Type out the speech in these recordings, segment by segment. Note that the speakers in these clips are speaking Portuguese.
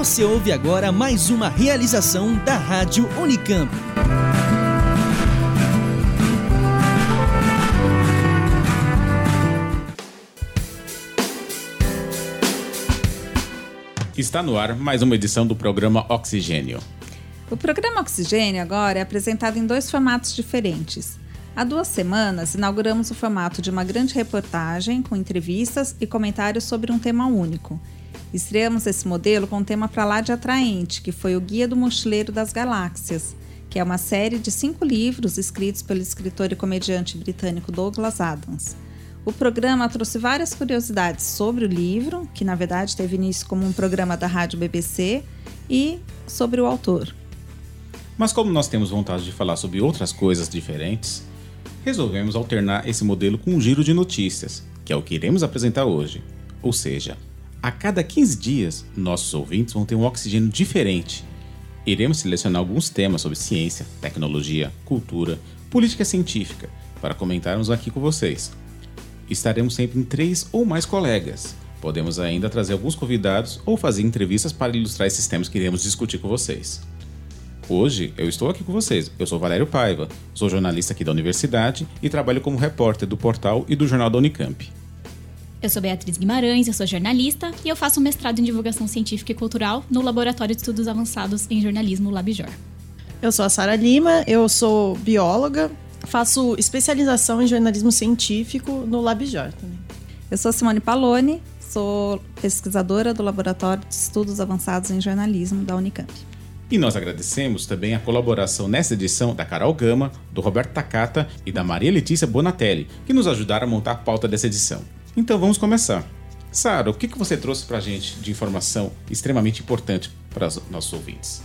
Você ouve agora mais uma realização da Rádio Unicamp. Está no ar mais uma edição do programa Oxigênio. O programa Oxigênio agora é apresentado em dois formatos diferentes. Há duas semanas, inauguramos o formato de uma grande reportagem com entrevistas e comentários sobre um tema único. Estreamos esse modelo com um tema para lá de atraente, que foi o Guia do Mochileiro das Galáxias, que é uma série de cinco livros escritos pelo escritor e comediante britânico Douglas Adams. O programa trouxe várias curiosidades sobre o livro, que na verdade teve início como um programa da rádio BBC, e sobre o autor. Mas como nós temos vontade de falar sobre outras coisas diferentes, resolvemos alternar esse modelo com um giro de notícias, que é o que iremos apresentar hoje. Ou seja, a cada 15 dias, nossos ouvintes vão ter um oxigênio diferente. Iremos selecionar alguns temas sobre ciência, tecnologia, cultura, política científica, para comentarmos aqui com vocês. Estaremos sempre em três ou mais colegas. Podemos ainda trazer alguns convidados ou fazer entrevistas para ilustrar esses temas que iremos discutir com vocês. Hoje eu estou aqui com vocês. Eu sou Valério Paiva, sou jornalista aqui da universidade e trabalho como repórter do portal e do jornal da Unicamp. Eu sou Beatriz Guimarães, eu sou jornalista e eu faço um mestrado em divulgação científica e cultural no Laboratório de Estudos Avançados em Jornalismo Labjor. Eu sou a Sara Lima, eu sou bióloga, faço especialização em jornalismo científico no Labjor também. Eu sou Simone Paloni, sou pesquisadora do Laboratório de Estudos Avançados em Jornalismo da Unicamp. E nós agradecemos também a colaboração nesta edição da Carol Gama, do Roberto Takata e da Maria Letícia Bonatelli, que nos ajudaram a montar a pauta dessa edição. Então vamos começar. Sara, o que você trouxe para a gente de informação extremamente importante para os nossos ouvintes?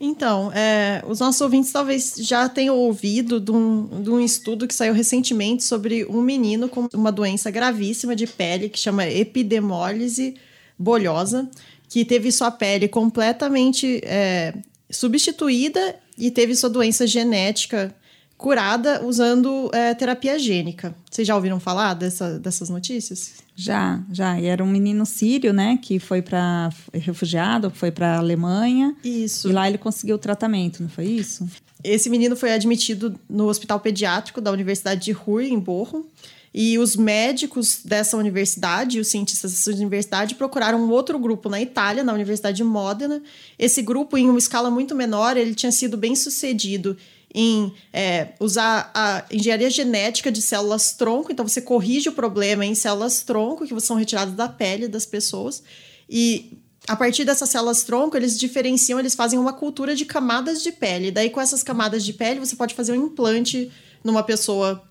Então, é, os nossos ouvintes talvez já tenham ouvido de um, de um, estudo que saiu recentemente sobre um menino com uma doença gravíssima de pele que chama epidemólise bolhosa, que teve sua pele completamente é, substituída e teve sua doença genética curada usando é, terapia gênica. Vocês já ouviram falar dessa, dessas notícias? Já, já. E era um menino sírio, né, que foi para refugiado, foi para Alemanha. Isso. E lá ele conseguiu o tratamento, não foi isso? Esse menino foi admitido no Hospital Pediátrico da Universidade de Ruhr, em Bochum. E os médicos dessa universidade, os cientistas dessa universidade, procuraram um outro grupo na Itália, na Universidade de Modena. Esse grupo, em uma escala muito menor, ele tinha sido bem sucedido em é, usar a engenharia genética de células tronco. Então, você corrige o problema em células tronco, que são retiradas da pele das pessoas. E a partir dessas células tronco, eles diferenciam, eles fazem uma cultura de camadas de pele. Daí, com essas camadas de pele, você pode fazer um implante numa pessoa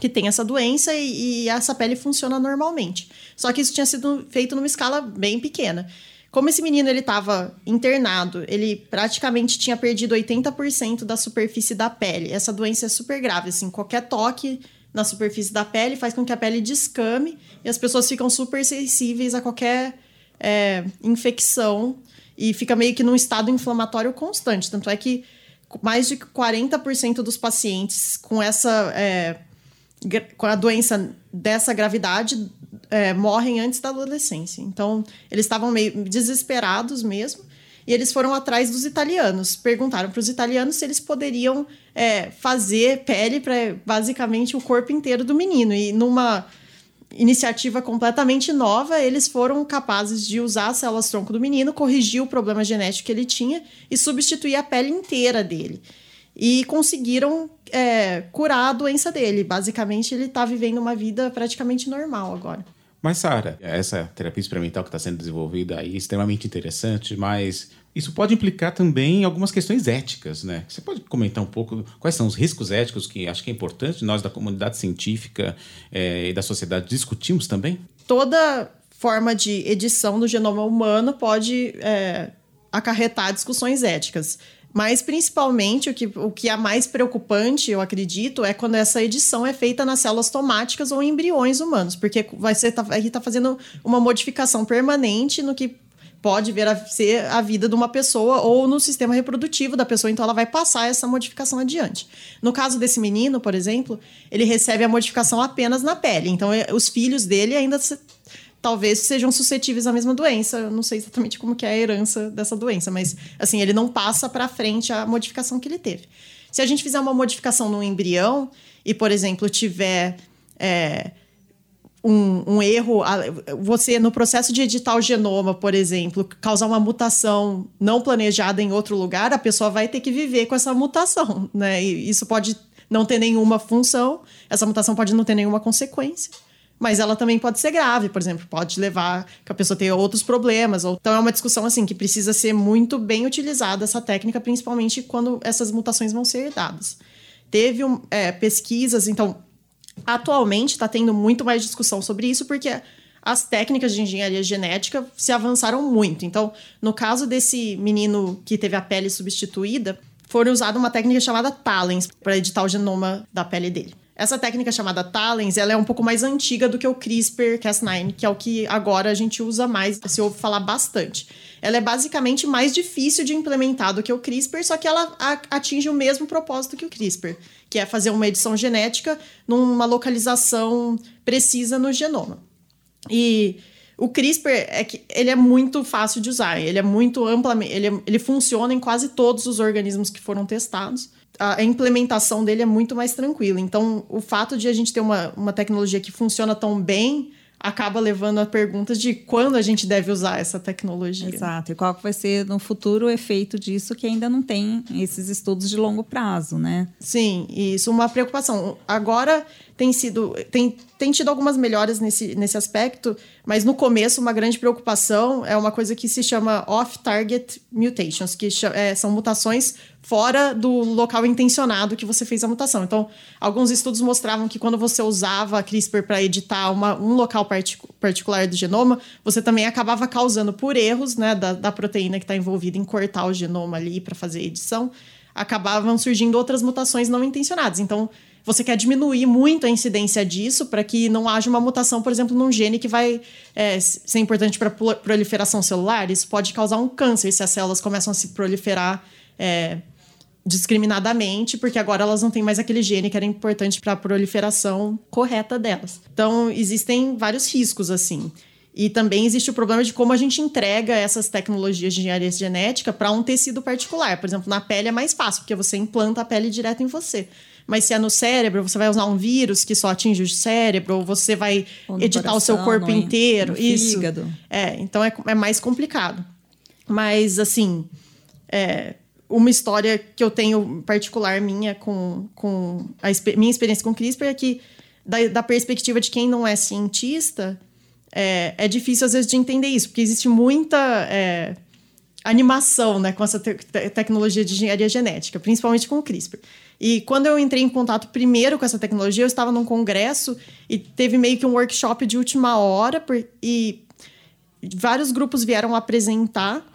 que tem essa doença e, e, essa pele funciona normalmente. Só que isso tinha sido feito numa escala bem pequena. Como esse menino ele estava internado, ele praticamente tinha perdido 80% da superfície da pele. Essa doença é super grave, assim, qualquer toque na superfície da pele faz com que a pele descame e as pessoas ficam super sensíveis a qualquer é, infecção e fica meio que num estado inflamatório constante. Tanto é que mais de 40% dos pacientes com essa é, com a doença dessa gravidade é, morrem antes da adolescência. Então, eles estavam meio desesperados mesmo. E eles foram atrás dos italianos. Perguntaram para os italianos se eles poderiam é, fazer pele para basicamente o corpo inteiro do menino. E numa iniciativa completamente nova, eles foram capazes de usar as células tronco do menino, corrigir o problema genético que ele tinha e substituir a pele inteira dele e conseguiram é, curar a doença dele. Basicamente, ele está vivendo uma vida praticamente normal agora. Mas, Sara, essa terapia experimental que está sendo desenvolvida aí é extremamente interessante, mas isso pode implicar também algumas questões éticas, né? Você pode comentar um pouco quais são os riscos éticos que acho que é importante nós da comunidade científica é, e da sociedade discutimos também? Toda forma de edição do genoma humano pode é, acarretar discussões éticas. Mas principalmente o que, o que é mais preocupante, eu acredito, é quando essa edição é feita nas células tomáticas ou embriões humanos, porque vai ser tá, aí tá fazendo uma modificação permanente no que pode vir a ser a vida de uma pessoa ou no sistema reprodutivo da pessoa, então ela vai passar essa modificação adiante. No caso desse menino, por exemplo, ele recebe a modificação apenas na pele, então é, os filhos dele ainda talvez sejam suscetíveis à mesma doença. Eu não sei exatamente como que é a herança dessa doença, mas assim, ele não passa para frente a modificação que ele teve. Se a gente fizer uma modificação no embrião e, por exemplo, tiver é, um, um, erro, você no processo de editar o genoma, por exemplo, causar uma mutação não planejada em outro lugar, a pessoa vai ter que viver com essa mutação, né? E isso pode não ter nenhuma função, essa mutação pode não ter nenhuma consequência. Mas ela também pode ser grave, por exemplo, pode levar que a pessoa tenha outros problemas. Então é uma discussão assim que precisa ser muito bem utilizada essa técnica, principalmente quando essas mutações vão ser herdadas. Teve um, é, pesquisas, então atualmente está tendo muito mais discussão sobre isso, porque as técnicas de engenharia genética se avançaram muito. Então, no caso desse menino que teve a pele substituída, foram usada uma técnica chamada TALENS para editar o genoma da pele dele. Essa técnica chamada Talens, ela é um pouco mais antiga do que o CRISPR-Cas9, que é o que agora a gente usa mais, se ouve falar bastante. Ela é basicamente mais difícil de implementar do que o CRISPR, só que ela atinge o mesmo propósito que o CRISPR, que é fazer uma edição genética numa localização precisa no genoma. E o CRISPR é que ele é muito fácil de usar, ele é muito amplamente, ele, ele funciona em quase todos os organismos que foram testados a implementação dele é muito mais tranquila. Então, o fato de a gente ter uma, uma tecnologia que funciona tão bem acaba levando a perguntas de quando a gente deve usar essa tecnologia. Exato. E qual vai ser no futuro o efeito disso que ainda não tem esses estudos de longo prazo, né? Sim, isso é uma preocupação. Agora tem sido tem, tem tido algumas melhoras nesse, nesse aspecto, mas no começo uma grande preocupação é uma coisa que se chama off-target mutations, que é, são mutações fora do local intencionado que você fez a mutação. Então, alguns estudos mostravam que quando você usava a CRISPR para editar uma, um local partic particular do genoma, você também acabava causando por erros né, da, da proteína que está envolvida em cortar o genoma ali para fazer edição, acabavam surgindo outras mutações não intencionadas. Então, você quer diminuir muito a incidência disso para que não haja uma mutação, por exemplo, num gene que vai é, ser importante para proliferação celular. Isso pode causar um câncer se as células começam a se proliferar é, discriminadamente, porque agora elas não têm mais aquele gene que era importante para a proliferação correta delas. Então, existem vários riscos assim. E também existe o problema de como a gente entrega essas tecnologias de engenharia genética para um tecido particular. Por exemplo, na pele é mais fácil, porque você implanta a pele direto em você. Mas se é no cérebro, você vai usar um vírus que só atinge o cérebro, ou você vai ou editar coração, o seu corpo inteiro. No isso. Fígado. É, então é, é mais complicado. Mas, assim, é, uma história que eu tenho particular minha com, com a minha experiência com CRISPR é que, da, da perspectiva de quem não é cientista, é, é, difícil às vezes de entender isso, porque existe muita é, animação né, com essa te tecnologia de engenharia genética, principalmente com o CRISPR. E quando eu entrei em contato primeiro com essa tecnologia, eu estava num congresso e teve meio que um workshop de última hora por, e vários grupos vieram apresentar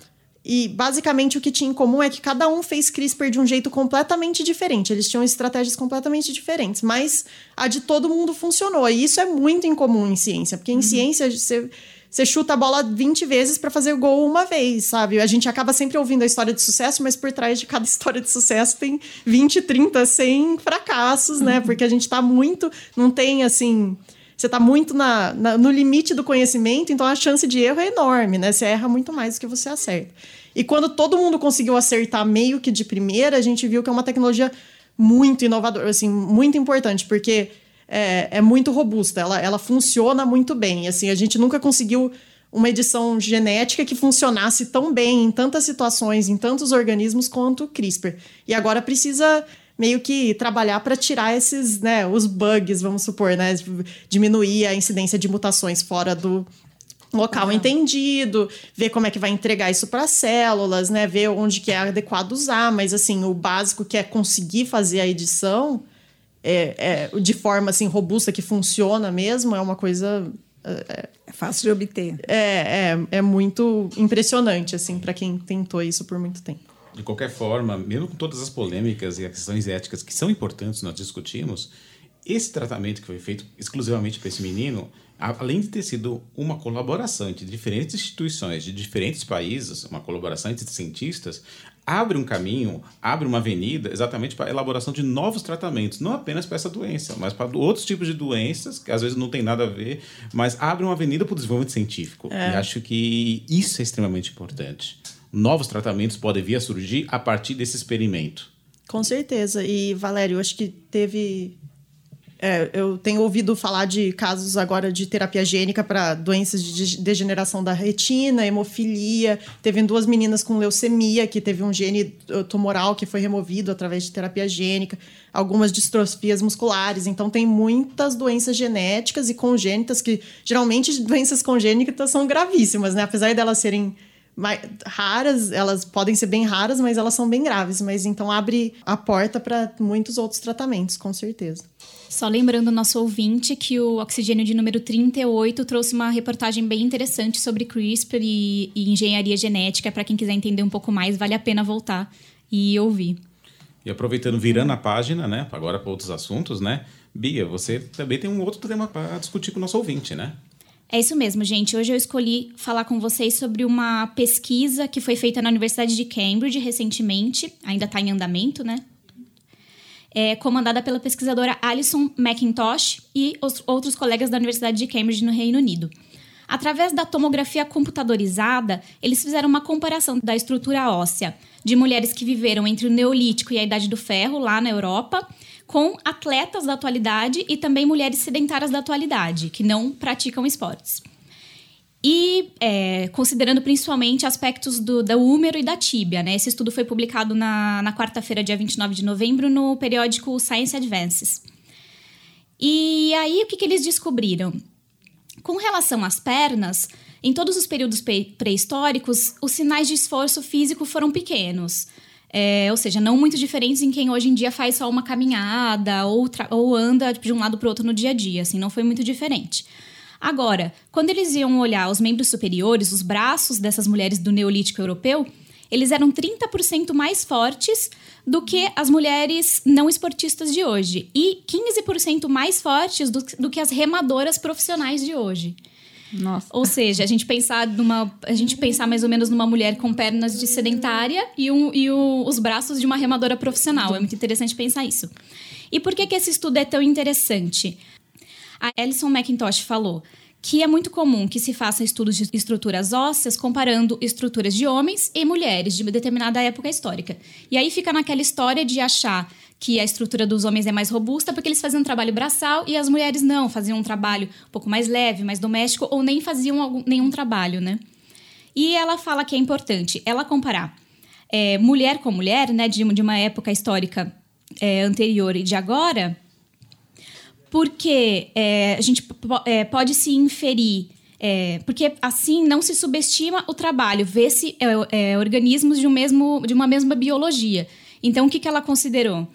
e basicamente o que tinha em comum é que cada um fez CRISPR de um jeito completamente diferente. Eles tinham estratégias completamente diferentes, mas a de todo mundo funcionou. E isso é muito incomum em ciência, porque em uhum. ciência você, você chuta a bola 20 vezes para fazer o gol uma vez, sabe? A gente acaba sempre ouvindo a história de sucesso, mas por trás de cada história de sucesso tem 20, 30, 100 fracassos, né? Uhum. Porque a gente tá muito. Não tem assim você está muito na, na, no limite do conhecimento, então a chance de erro é enorme, né? Você erra muito mais do que você acerta. E quando todo mundo conseguiu acertar meio que de primeira, a gente viu que é uma tecnologia muito inovadora, assim, muito importante, porque é, é muito robusta, ela, ela funciona muito bem. Assim, a gente nunca conseguiu uma edição genética que funcionasse tão bem em tantas situações, em tantos organismos quanto o CRISPR. E agora precisa meio que trabalhar para tirar esses, né, os bugs, vamos supor, né, diminuir a incidência de mutações fora do local uhum. entendido, ver como é que vai entregar isso para células, né, ver onde que é adequado usar, mas assim, o básico que é conseguir fazer a edição é, é de forma assim robusta que funciona mesmo, é uma coisa é, é fácil de obter. É, é, é muito impressionante assim para quem tentou isso por muito tempo. De qualquer forma, mesmo com todas as polêmicas e as questões éticas que são importantes, nós discutimos, esse tratamento que foi feito exclusivamente para esse menino além de ter sido uma colaboração entre diferentes instituições de diferentes países, uma colaboração entre cientistas, abre um caminho, abre uma avenida exatamente para a elaboração de novos tratamentos, não apenas para essa doença, mas para outros tipos de doenças, que às vezes não tem nada a ver, mas abre uma avenida para o desenvolvimento científico. É. E acho que isso é extremamente importante. Novos tratamentos podem vir a surgir a partir desse experimento. Com certeza. E, Valério, acho que teve é, eu tenho ouvido falar de casos agora de terapia gênica para doenças de degeneração da retina, hemofilia. Teve duas meninas com leucemia, que teve um gene uh, tumoral que foi removido através de terapia gênica. Algumas distrofias musculares. Então, tem muitas doenças genéticas e congênitas, que geralmente doenças congênitas são gravíssimas, né? Apesar delas serem raras, elas podem ser bem raras, mas elas são bem graves. Mas então abre a porta para muitos outros tratamentos, com certeza. Só lembrando o nosso ouvinte que o Oxigênio de número 38 trouxe uma reportagem bem interessante sobre CRISPR e, e engenharia genética. Para quem quiser entender um pouco mais, vale a pena voltar e ouvir. E aproveitando, virando a página, né? Agora para outros assuntos, né? Bia, você também tem um outro tema para discutir com o nosso ouvinte, né? É isso mesmo, gente. Hoje eu escolhi falar com vocês sobre uma pesquisa que foi feita na Universidade de Cambridge recentemente, ainda está em andamento, né? é, comandada pela pesquisadora Alison McIntosh e os outros colegas da Universidade de Cambridge, no Reino Unido. Através da tomografia computadorizada, eles fizeram uma comparação da estrutura óssea de mulheres que viveram entre o Neolítico e a Idade do Ferro, lá na Europa, com atletas da atualidade e também mulheres sedentárias da atualidade, que não praticam esportes. E é, considerando principalmente aspectos do, do úmero e da tíbia, né? Esse estudo foi publicado na, na quarta-feira, dia 29 de novembro, no periódico Science Advances. E aí, o que, que eles descobriram? Com relação às pernas, em todos os períodos pré-históricos, os sinais de esforço físico foram pequenos. É, ou seja, não muito diferentes em quem hoje em dia faz só uma caminhada ou, ou anda de um lado para o outro no dia a dia. Assim, não foi muito diferente. Agora, quando eles iam olhar os membros superiores, os braços dessas mulheres do Neolítico Europeu, eles eram 30% mais fortes do que as mulheres não esportistas de hoje e 15% mais fortes do, do, que as remadoras profissionais de hoje. Nossa. Ou seja, a gente pensar numa, a gente pensar mais ou menos numa mulher com pernas de sedentária e, um, e o, os braços de uma remadora profissional. É muito interessante pensar isso. E por que, que esse estudo é tão interessante? A Alison McIntosh falou que é muito comum que se faça estudos de estruturas ósseas comparando estruturas de homens e mulheres de determinada época histórica. E aí fica naquela história de achar que a estrutura dos homens é mais robusta porque eles faziam um trabalho braçal e as mulheres não, faziam um trabalho um pouco mais leve, mais doméstico ou nem faziam algum, nenhum trabalho, né? E ela fala que é importante ela comparar é, mulher com mulher, né, de, de uma época histórica é, anterior e de agora, porque é, a gente é, pode se inferir. É, porque assim não se subestima o trabalho, vê-se é, é, organismos de, um mesmo, de uma mesma biologia. Então, o que, que ela considerou?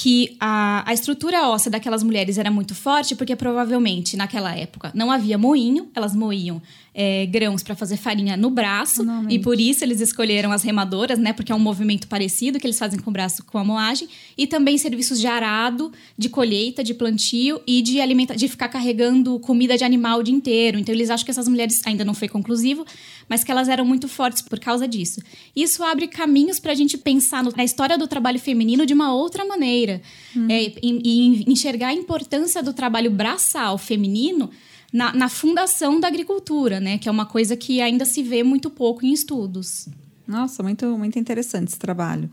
Que a, a estrutura óssea daquelas mulheres era muito forte, porque provavelmente naquela época não havia moinho, elas moíam é, grãos para fazer farinha no braço, e por isso eles escolheram as remadoras, né? Porque é um movimento parecido que eles fazem com o braço com a moagem, e também serviços de arado, de colheita, de plantio e de alimenta de ficar carregando comida de animal o dia inteiro. Então eles acham que essas mulheres ainda não foi conclusivo, mas que elas eram muito fortes por causa disso. Isso abre caminhos para a gente pensar no, na história do trabalho feminino de uma outra maneira uhum. é, e, e enxergar a importância do trabalho braçal feminino na, na, fundação da agricultura, né? Que é uma coisa que ainda se vê muito pouco em estudos. Nossa, muito, muito interessante esse trabalho.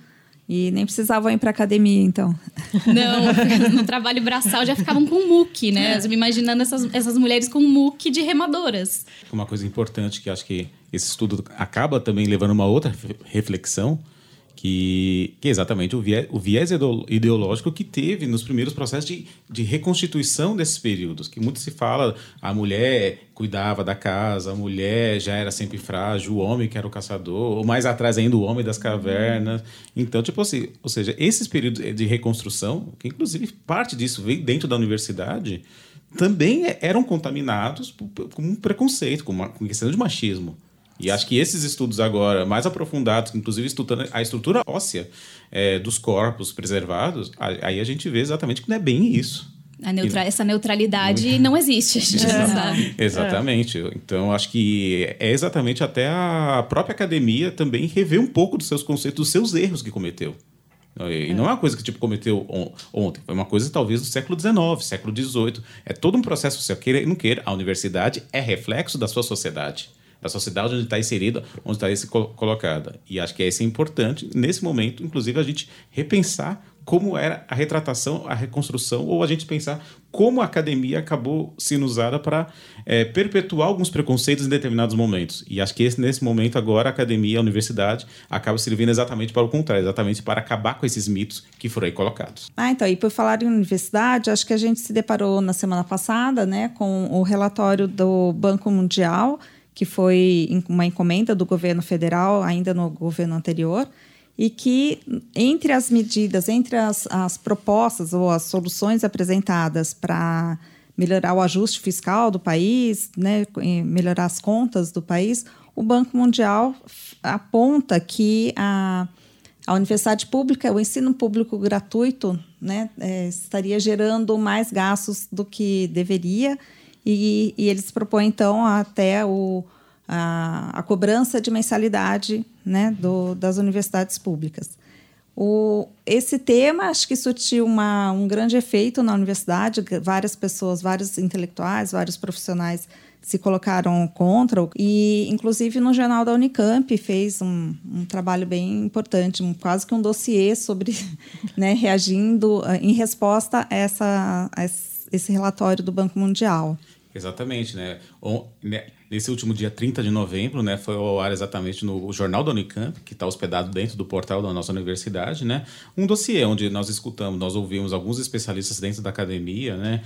E nem precisavam ir para academia, então. Não, no trabalho braçal já ficavam com muque, né? É. imaginando essas, essas mulheres com muque de remadoras. Uma coisa importante que acho que esse estudo acaba também levando uma outra reflexão que, que é exatamente o viés, o viés ideológico que teve nos primeiros processos de, de reconstituição desses períodos, que muito se fala, a mulher cuidava da casa, a mulher já era sempre frágil, o homem que era o caçador, ou mais atrás ainda o homem das cavernas. Então, tipo assim, ou seja, esses períodos de reconstrução, que inclusive parte disso veio dentro da universidade, também eram contaminados com um preconceito, com uma com questão de machismo. E acho que esses estudos agora, mais aprofundados, inclusive estudando a estrutura óssea é, dos corpos preservados, aí a gente vê exatamente que não é bem isso. Neutra essa neutralidade não existe, a gente não sabe. Exatamente. Então, acho que é exatamente até a própria academia também rever um pouco dos seus conceitos, dos seus erros que cometeu. E não é uma coisa que tipo cometeu on ontem, foi uma coisa talvez do século XIX, século XVIII. É todo um processo, se queira e não queira, a universidade é reflexo da sua sociedade, da sociedade onde está inserida, onde está colocada. E acho que é isso é importante nesse momento, inclusive a gente repensar como era a retratação, a reconstrução, ou a gente pensar como a academia acabou sendo usada para é, perpetuar alguns preconceitos em determinados momentos. E acho que esse, nesse momento agora a academia, a universidade, acaba servindo exatamente para o contrário, exatamente para acabar com esses mitos que foram aí colocados. Ah, então, e por falar em universidade, acho que a gente se deparou na semana passada né, com o relatório do Banco Mundial, que foi uma encomenda do governo federal, ainda no governo anterior, e que, entre as medidas, entre as, as propostas ou as soluções apresentadas para melhorar o ajuste fiscal do país, né, melhorar as contas do país, o Banco Mundial aponta que a, a universidade pública, o ensino público gratuito, né, é, estaria gerando mais gastos do que deveria, e, e eles propõem, então, até o, a, a cobrança de mensalidade né, do, das universidades públicas. O, esse tema acho que surtiu uma, um grande efeito na universidade, várias pessoas, vários intelectuais, vários profissionais se colocaram contra, e inclusive no jornal da Unicamp fez um, um trabalho bem importante, um, quase que um dossiê sobre, né, reagindo eh, em resposta a, essa, a esse relatório do Banco Mundial. Exatamente, né? né? Nesse último dia 30 de novembro, né, foi ao ar exatamente no Jornal da Unicamp, que está hospedado dentro do portal da nossa universidade, né? Um dossiê onde nós escutamos, nós ouvimos alguns especialistas dentro da academia, né?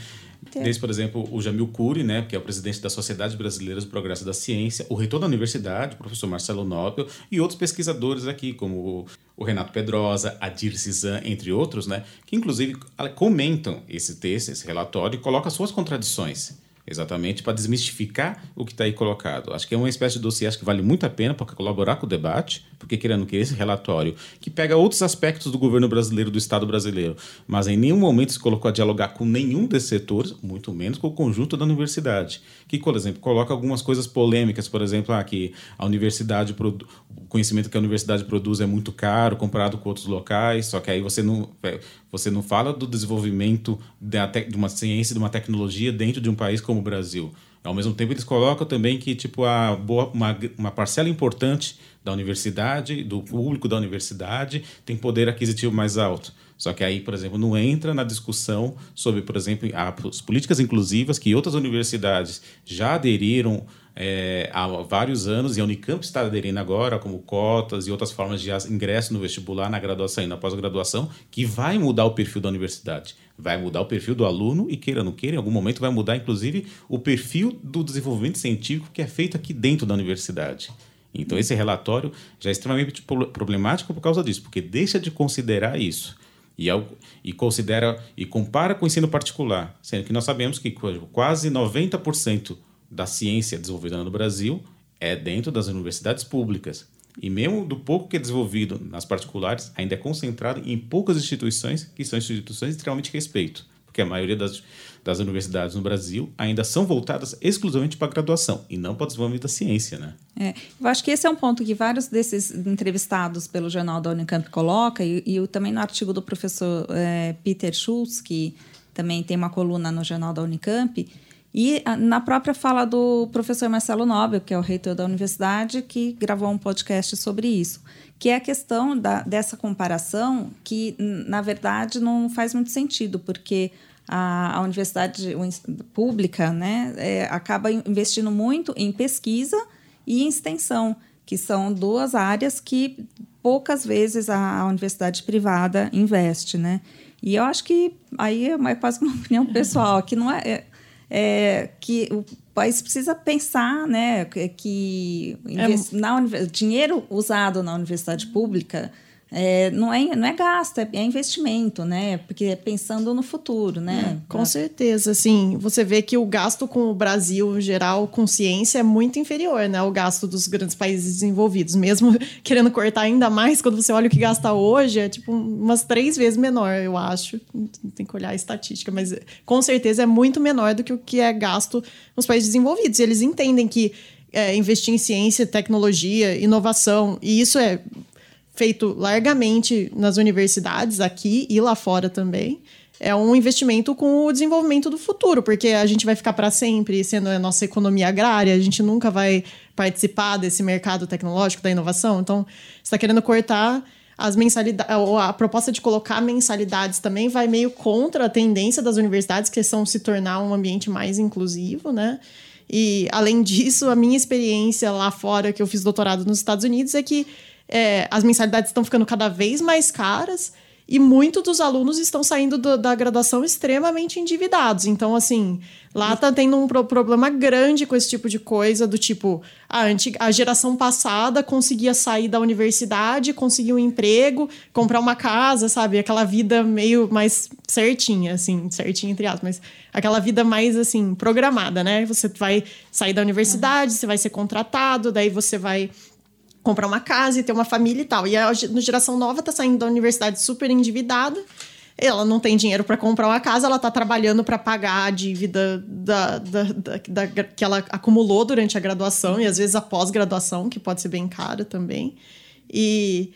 Desde, por exemplo, o Jamil Cury, né, que é o presidente da Sociedade Brasileira do Progresso da Ciência, o reitor da universidade, o professor Marcelo Nobel, e outros pesquisadores aqui, como o Renato Pedrosa, a Dirce Zan, entre outros, né, que inclusive comentam esse texto, esse relatório e colocam suas contradições exatamente para desmistificar o que está aí colocado. Acho que é uma espécie de dossiê acho que vale muito a pena para colaborar com o debate, porque querendo que esse relatório, que pega outros aspectos do governo brasileiro, do Estado brasileiro, mas em nenhum momento se colocou a dialogar com nenhum desses setores, muito menos com o conjunto da universidade, que, por exemplo, coloca algumas coisas polêmicas, por exemplo, ah, que a universidade, o conhecimento que a universidade produz é muito caro comparado com outros locais, só que aí você não, é, você não fala do desenvolvimento de uma ciência, de uma tecnologia dentro de um país como o Brasil. Ao mesmo tempo, eles colocam também que tipo a boa, uma, uma parcela importante da universidade, do público da universidade, tem poder aquisitivo mais alto. Só que aí, por exemplo, não entra na discussão sobre, por exemplo, as políticas inclusivas que outras universidades já aderiram é, há vários anos e a Unicamp está aderindo agora, como cotas e outras formas de ingresso no vestibular, na graduação e na pós-graduação, que vai mudar o perfil da universidade vai mudar o perfil do aluno e, queira ou não queira, em algum momento vai mudar, inclusive, o perfil do desenvolvimento científico que é feito aqui dentro da universidade. Então, esse relatório já é extremamente problemático por causa disso, porque deixa de considerar isso. E, é e considera e compara com o ensino particular, sendo que nós sabemos que quase 90% da ciência desenvolvida no Brasil é dentro das universidades públicas. E mesmo do pouco que é desenvolvido nas particulares, ainda é concentrado em poucas instituições que são instituições de extremamente respeito. Porque a maioria das, das universidades no Brasil ainda são voltadas exclusivamente para a graduação e não para o desenvolvimento da ciência, né? É, eu acho que esse é um ponto que vários desses entrevistados pelo jornal da Unicamp coloca e, e também no artigo do professor é, Peter Schultz, que também tem uma coluna no jornal da Unicamp, e ah, na própria fala do professor Marcelo Nobel, que é o reitor da universidade, que gravou um podcast sobre isso, que é a questão da, dessa comparação que, na verdade, não faz muito sentido, porque a, a universidade pública né, é, acaba investindo muito em pesquisa e em extensão, que são duas áreas que poucas vezes a, a universidade privada investe, né? E eu acho que aí é quase uma opinião pessoal, que não é, é é, que o país precisa pensar né, que é, na, dinheiro usado na universidade pública é, não, é, não é gasto, é, é, investimento, né? Porque é pensando no futuro, né? É, com certeza, sim. Você vê que o gasto com o Brasil, em geral, com ciência, é muito inferior, né? O gasto dos grandes países desenvolvidos. Mesmo querendo cortar ainda mais, quando você olha o que gasta hoje, é tipo umas três vezes menor, eu acho. Tem que olhar a estatística, mas com certeza é muito menor do que o que é gasto nos países desenvolvidos. E eles entendem que é, investir em ciência, tecnologia, inovação, e isso é feito largamente nas universidades aqui e lá fora também. É um investimento com o desenvolvimento do futuro, porque a gente vai ficar para sempre sendo a nossa economia agrária, a gente nunca vai participar desse mercado tecnológico da inovação. Então, está querendo cortar as mensalidades, a proposta de colocar mensalidades também vai meio contra a tendência das universidades, que são se tornar um ambiente mais inclusivo, né? E, além disso, a minha experiência lá fora, que eu fiz doutorado nos Estados Unidos, é que é, as mensalidades estão ficando cada vez mais caras e muitos dos alunos estão saindo do, da graduação extremamente endividados. Então, assim, lá tá tendo um pro problema grande com esse tipo de coisa, do tipo, a, antiga, a geração passada conseguia sair da universidade, conseguir um emprego, comprar uma casa, sabe? Aquela vida meio mais certinha, assim, certinha entre aspas, mas aquela vida mais, assim, programada, né? Você vai sair da universidade, você vai ser contratado, daí você vai comprar uma casa e ter uma família e tal. E a geração nova tá saindo da universidade super endividada. Ela não tem dinheiro para comprar uma casa, ela tá trabalhando para pagar a dívida da, da, da, da, que ela acumulou durante a graduação e às vezes a pós-graduação, que pode ser bem cara também. E,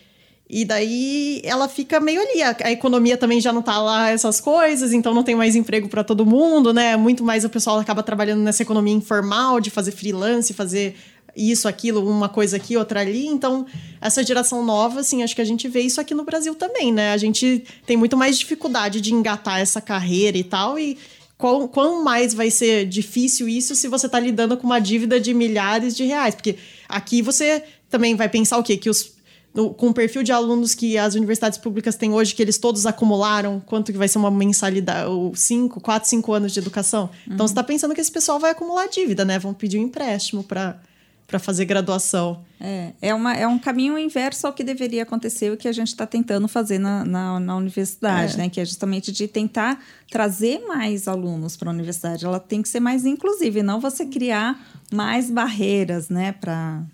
e daí ela fica meio ali. A, a, economia também já não tá lá essas coisas, então não tem mais emprego para todo mundo, né? Muito mais o pessoal acaba trabalhando nessa economia informal de fazer freelance, fazer isso, aquilo, uma coisa aqui, outra ali. Então, essa geração nova, assim, acho que a gente vê isso aqui no Brasil também, né? A gente tem muito mais dificuldade de engatar essa carreira e tal. E quão, quão mais vai ser difícil isso se você está lidando com uma dívida de milhares de reais? Porque aqui você também vai pensar o quê? Que os no, com o perfil de alunos que as universidades públicas têm hoje, que eles todos acumularam, quanto que vai ser uma mensalidade, ou cinco, quatro, cinco anos de educação. Uhum. Então você está pensando que esse pessoal vai acumular dívida, né? Vão pedir um empréstimo para para fazer graduação. É, é, uma, é um caminho inverso ao que deveria acontecer, o que a gente está tentando fazer na, na, na universidade, é. né? Que é justamente de tentar trazer mais alunos para a universidade. Ela tem que ser mais inclusiva, e não você criar mais barreiras, né, para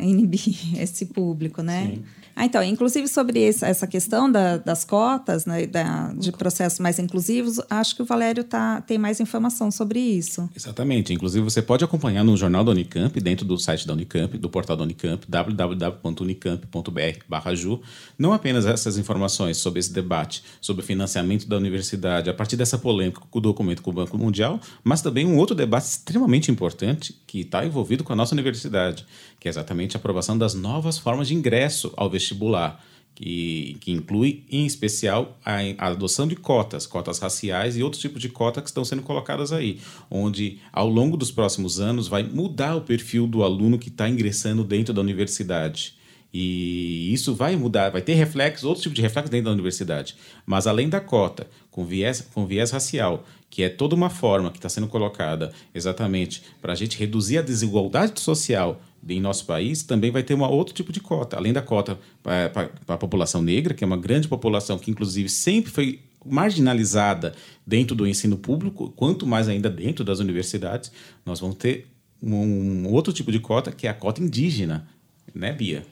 inibir esse público, né? Sim. Ah, então, inclusive sobre essa questão da, das cotas, né, da, de processos mais inclusivos, acho que o Valério tá, tem mais informação sobre isso. Exatamente. Inclusive, você pode acompanhar no jornal da Unicamp, dentro do site da Unicamp, do portal da Unicamp, www.unicamp.br/ju, não apenas essas informações sobre esse debate, sobre o financiamento da universidade, a partir dessa polêmica com o documento com o Banco Mundial, mas também um outro debate extremamente importante que está envolvido com a nossa universidade, que é exatamente a aprovação das novas formas de ingresso ao vestibular, que, que inclui, em especial, a, a, adoção de cotas, cotas raciais e outros tipos de cotas que estão sendo colocadas aí, onde, ao longo dos próximos anos, vai mudar o perfil do aluno que está ingressando dentro da universidade. E isso vai mudar, vai ter reflexos, outros tipos de reflexos dentro da universidade. Mas além da cota, com viés, com viés racial, que é toda uma forma que está sendo colocada exatamente para a gente reduzir a desigualdade social em nosso país, também vai ter um outro tipo de cota. Além da cota para a população negra, que é uma grande população que, inclusive, sempre foi marginalizada dentro do ensino público, quanto mais ainda dentro das universidades, nós vamos ter um, outro tipo de cota, que é a cota indígena, né, Bia?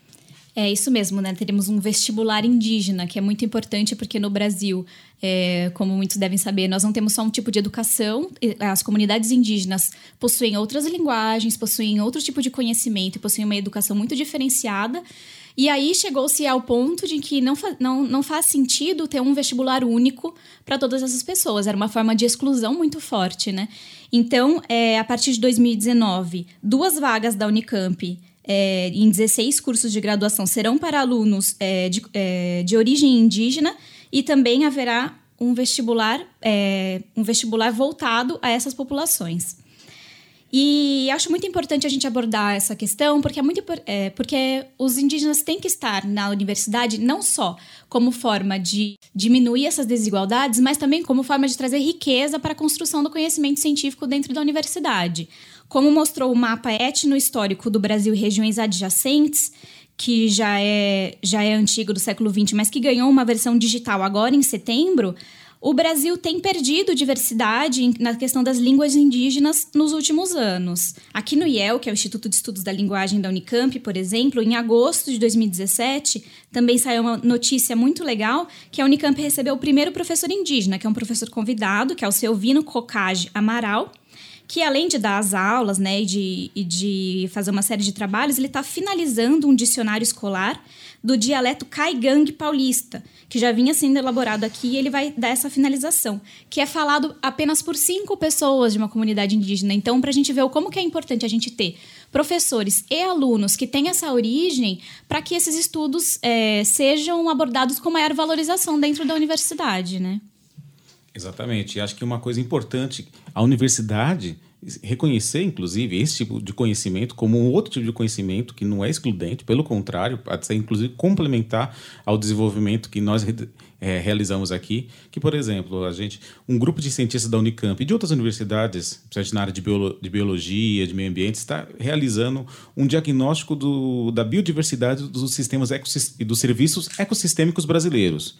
É isso mesmo, né? Teremos um vestibular indígena, que é muito importante porque no Brasil, é, como muitos devem saber, nós não temos só um tipo de educação. As comunidades indígenas possuem outras linguagens, possuem outro tipo de conhecimento possuem uma educação muito diferenciada. E aí chegou-se ao ponto de que não, não, não faz sentido ter um vestibular único para todas essas pessoas. Era uma forma de exclusão muito forte, né? Então, é, a partir de 2019, duas vagas da Unicamp é, em 16 cursos de graduação serão para alunos é, de, é, de origem indígena e também haverá um vestibular, é, um vestibular voltado a essas populações. E acho muito importante a gente abordar essa questão, porque é muito é, porque os indígenas têm que estar na universidade não só como forma de diminuir essas desigualdades, mas também como forma de trazer riqueza para a construção do conhecimento científico dentro da universidade como mostrou o mapa etno-histórico do Brasil e regiões adjacentes, que já é, já é antigo do século XX, mas que ganhou uma versão digital agora em setembro, o Brasil tem perdido diversidade na questão das línguas indígenas nos últimos anos. Aqui no IEL, que é o Instituto de Estudos da Linguagem da Unicamp, por exemplo, em agosto de 2017, também saiu uma notícia muito legal que a Unicamp recebeu o primeiro professor indígena, que é um professor convidado, que é o Selvino Cocage Amaral, que além de dar as aulas né, e, de, e de fazer uma série de trabalhos, ele está finalizando um dicionário escolar do dialeto caigangue paulista, que já vinha sendo elaborado aqui e ele vai dar essa finalização, que é falado apenas por cinco pessoas de uma comunidade indígena. Então, para a gente ver como que é importante a gente ter professores e alunos que têm essa origem para que esses estudos é, sejam abordados com maior valorização dentro da universidade, né? Exatamente. E acho que uma coisa importante, a universidade reconhecer, inclusive, esse tipo de conhecimento como um outro tipo de conhecimento que não é excludente, pelo contrário, pode ser, inclusive, complementar ao desenvolvimento que nós é, realizamos aqui. Que, por exemplo, a gente, um grupo de cientistas da Unicamp e de outras universidades, principalmente na área de, biolo, de biologia, de meio ambiente, está realizando um diagnóstico do, da biodiversidade dos sistemas e dos serviços ecossistêmicos brasileiros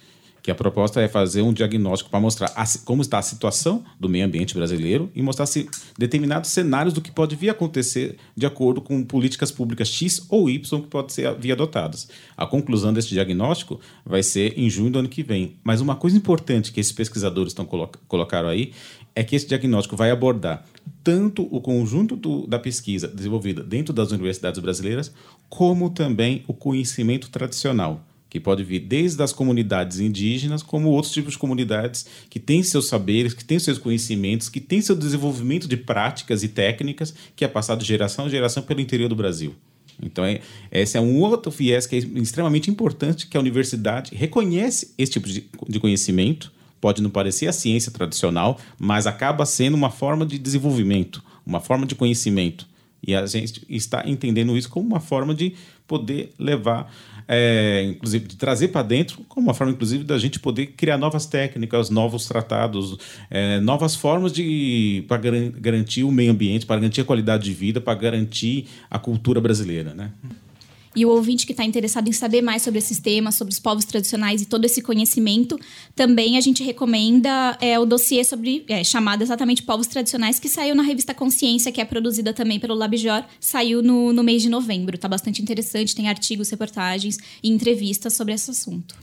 que a proposta é fazer um diagnóstico para mostrar a, como está a situação do meio ambiente brasileiro e mostrar se determinados cenários do que pode vir a acontecer de acordo com políticas públicas X ou Y que pode ser vir adotadas. A conclusão desse diagnóstico vai ser em junho do ano que vem. Mas uma coisa importante que esses pesquisadores estão colo colocaram aí é que esse diagnóstico vai abordar tanto o conjunto do, da pesquisa desenvolvida dentro das universidades brasileiras, como também o conhecimento tradicional que pode vir desde as comunidades indígenas, como outros tipos de comunidades que têm seus saberes, que têm seus conhecimentos, que têm seu desenvolvimento de práticas e técnicas que é passado de geração em geração pelo interior do Brasil. Então, é, esse é um outro viés que é extremamente importante, que a universidade reconhece esse tipo de, de conhecimento, pode não parecer a ciência tradicional, mas acaba sendo uma forma de desenvolvimento, uma forma de conhecimento. E a gente está entendendo isso como uma forma de poder levar é, inclusive de trazer para dentro, como uma forma, inclusive, da gente poder criar novas técnicas, novos tratados, é, novas formas de para garantir o meio ambiente, para garantir a qualidade de vida, para garantir a cultura brasileira, né? E o ouvinte que está interessado em saber mais sobre esses temas, sobre os povos tradicionais e todo esse conhecimento, também a gente recomenda é, o dossiê sobre, é, chamado exatamente Povos Tradicionais, que saiu na revista Consciência, que é produzida também pelo Labjor, saiu no, no mês de novembro. Está bastante interessante, tem artigos, reportagens e entrevistas sobre esse assunto.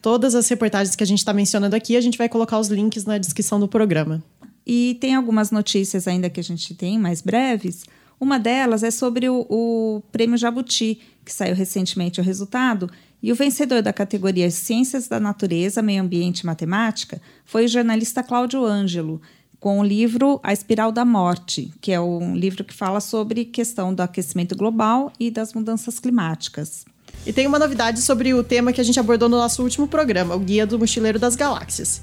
Todas as reportagens que a gente está mencionando aqui, a gente vai colocar os links na descrição do programa. E tem algumas notícias ainda que a gente tem, mais breves. Uma delas é sobre o, o Prêmio Jabuti, que saiu recentemente o resultado, e o vencedor da categoria Ciências da Natureza, Meio Ambiente e Matemática foi o jornalista Cláudio Ângelo, com o livro A Espiral da Morte, que é um livro que fala sobre questão do aquecimento global e das mudanças climáticas. E tem uma novidade sobre o tema que a gente abordou no nosso último programa, o Guia do Mochileiro das Galáxias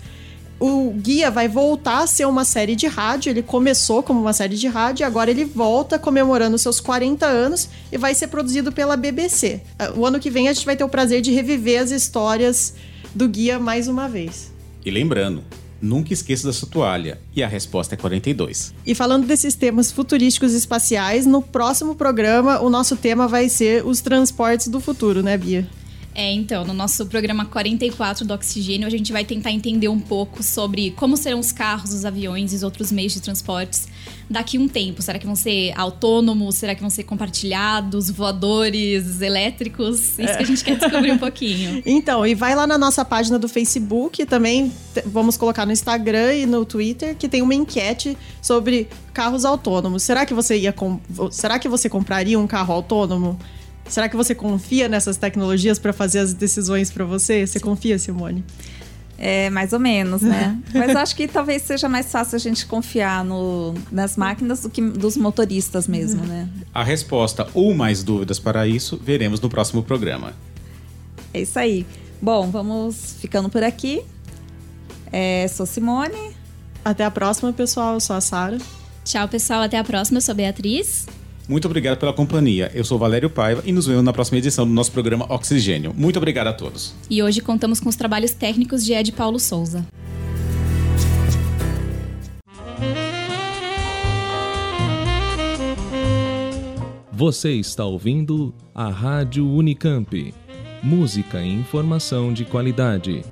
o Guia vai voltar a ser uma série de rádio. Ele começou como uma série de rádio, agora ele volta comemorando seus 40 anos e vai ser produzido pela BBC. Ah, o ano que vem a gente vai ter o prazer de reviver as histórias do Guia mais uma vez. E lembrando, nunca esqueça da sua toalha. E a resposta é 42. E falando desses temas futurísticos espaciais, no próximo programa o nosso tema vai ser os transportes do futuro, né, Bia? É, então, no nosso programa 44 do Oxigênio, a gente vai tentar entender um pouco sobre como serão os carros, os aviões e os outros meios de transportes daqui a um tempo. Será que vão ser autônomos? Será que vão ser compartilhados, voadores, elétricos? Isso é. que a gente quer descobrir um pouquinho. Então, e vai lá na nossa página do Facebook, também vamos colocar no Instagram e no Twitter, que tem uma enquete sobre carros autônomos. Será que você ia será que você compraria um carro autônomo? Será que você confia nessas tecnologias para fazer as decisões para você? Você confia, Simone? É, mais ou menos, né? Mas acho que talvez seja mais fácil a gente confiar no, nas máquinas do que dos motoristas mesmo, né? A resposta ou mais dúvidas para isso veremos no próximo programa. É isso aí. Bom, vamos ficando por aqui. É, sou Simone. Até a próxima, pessoal. Eu sou a Sara. Tchau, pessoal. Até a próxima. Eu sou Beatriz. Muito obrigado pela companhia. Eu sou Valério Paiva e nos vemos na próxima edição do nosso programa Oxigênio. Muito obrigado a todos. E hoje contamos com os trabalhos técnicos de Ed Paulo Souza. Você está ouvindo a Rádio Unicamp. Música e informação de qualidade.